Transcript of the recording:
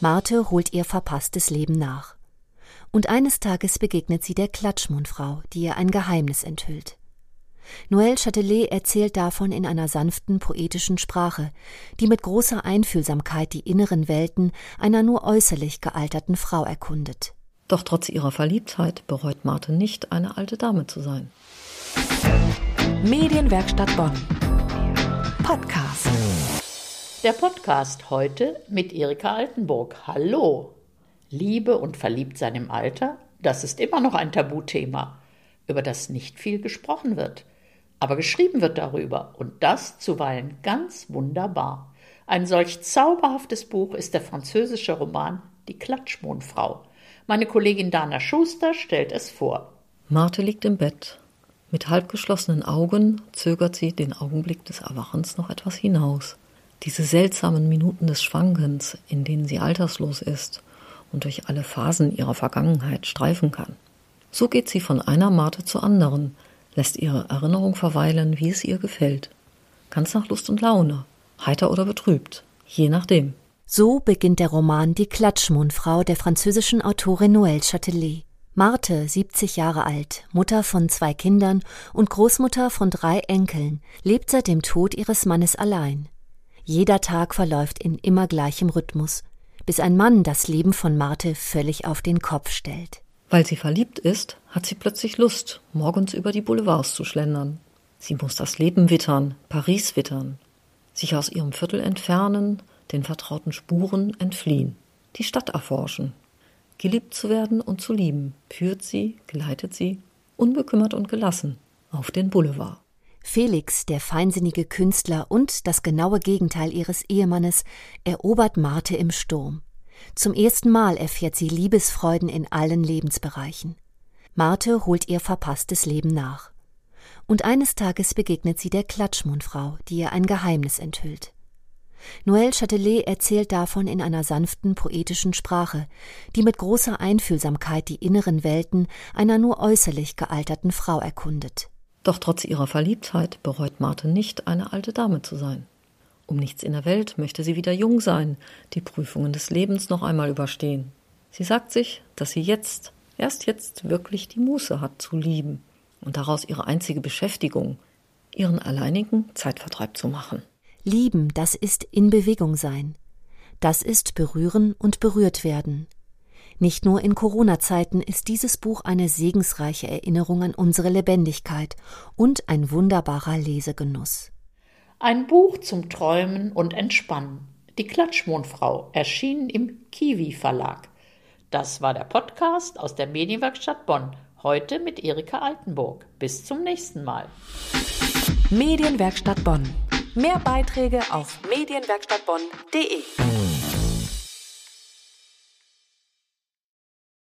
Marte holt ihr verpasstes Leben nach. Und eines Tages begegnet sie der Klatschmundfrau, die ihr ein Geheimnis enthüllt. Noël Châtelet erzählt davon in einer sanften, poetischen Sprache, die mit großer Einfühlsamkeit die inneren Welten einer nur äußerlich gealterten Frau erkundet. Doch trotz ihrer Verliebtheit bereut Marte nicht, eine alte Dame zu sein. Medienwerkstatt Bonn. Podcast. Der Podcast heute mit Erika Altenburg. Hallo. Liebe und Verliebtsein im Alter, das ist immer noch ein Tabuthema, über das nicht viel gesprochen wird. Aber geschrieben wird darüber und das zuweilen ganz wunderbar. Ein solch zauberhaftes Buch ist der französische Roman Die Klatschmohnfrau meine Kollegin Dana Schuster stellt es vor. Marte liegt im Bett. Mit halb geschlossenen Augen zögert sie den Augenblick des Erwachens noch etwas hinaus. Diese seltsamen Minuten des Schwankens, in denen sie alterslos ist und durch alle Phasen ihrer Vergangenheit streifen kann. So geht sie von einer Marte zur anderen, lässt ihre Erinnerung verweilen, wie es ihr gefällt. Ganz nach Lust und Laune, heiter oder betrübt, je nachdem. So beginnt der Roman Die Klatschmundfrau der französischen Autorin Noël Châtelet. Marthe, 70 Jahre alt, Mutter von zwei Kindern und Großmutter von drei Enkeln, lebt seit dem Tod ihres Mannes allein. Jeder Tag verläuft in immer gleichem Rhythmus, bis ein Mann das Leben von Marthe völlig auf den Kopf stellt. Weil sie verliebt ist, hat sie plötzlich Lust, morgens über die Boulevards zu schlendern. Sie muss das Leben wittern, Paris wittern, sich aus ihrem Viertel entfernen, den vertrauten Spuren entfliehen, die Stadt erforschen. Geliebt zu werden und zu lieben, führt sie, gleitet sie, unbekümmert und gelassen, auf den Boulevard. Felix, der feinsinnige Künstler und das genaue Gegenteil ihres Ehemannes, erobert Marte im Sturm. Zum ersten Mal erfährt sie Liebesfreuden in allen Lebensbereichen. Marte holt ihr verpasstes Leben nach. Und eines Tages begegnet sie der Klatschmundfrau, die ihr ein Geheimnis enthüllt. Noël Châtelet erzählt davon in einer sanften, poetischen Sprache, die mit großer Einfühlsamkeit die inneren Welten einer nur äußerlich gealterten Frau erkundet. Doch trotz ihrer Verliebtheit bereut Marte nicht, eine alte Dame zu sein. Um nichts in der Welt möchte sie wieder jung sein, die Prüfungen des Lebens noch einmal überstehen. Sie sagt sich, dass sie jetzt, erst jetzt wirklich die Muße hat zu lieben und daraus ihre einzige Beschäftigung, ihren alleinigen Zeitvertreib zu machen. Lieben, das ist in Bewegung sein. Das ist berühren und berührt werden. Nicht nur in Corona-Zeiten ist dieses Buch eine segensreiche Erinnerung an unsere Lebendigkeit und ein wunderbarer Lesegenuss. Ein Buch zum Träumen und Entspannen. Die Klatschmondfrau erschien im Kiwi Verlag. Das war der Podcast aus der Medienwerkstatt Bonn. Heute mit Erika Altenburg. Bis zum nächsten Mal. Medienwerkstatt Bonn. Mehr Beiträge auf medienwerkstattbonn.de.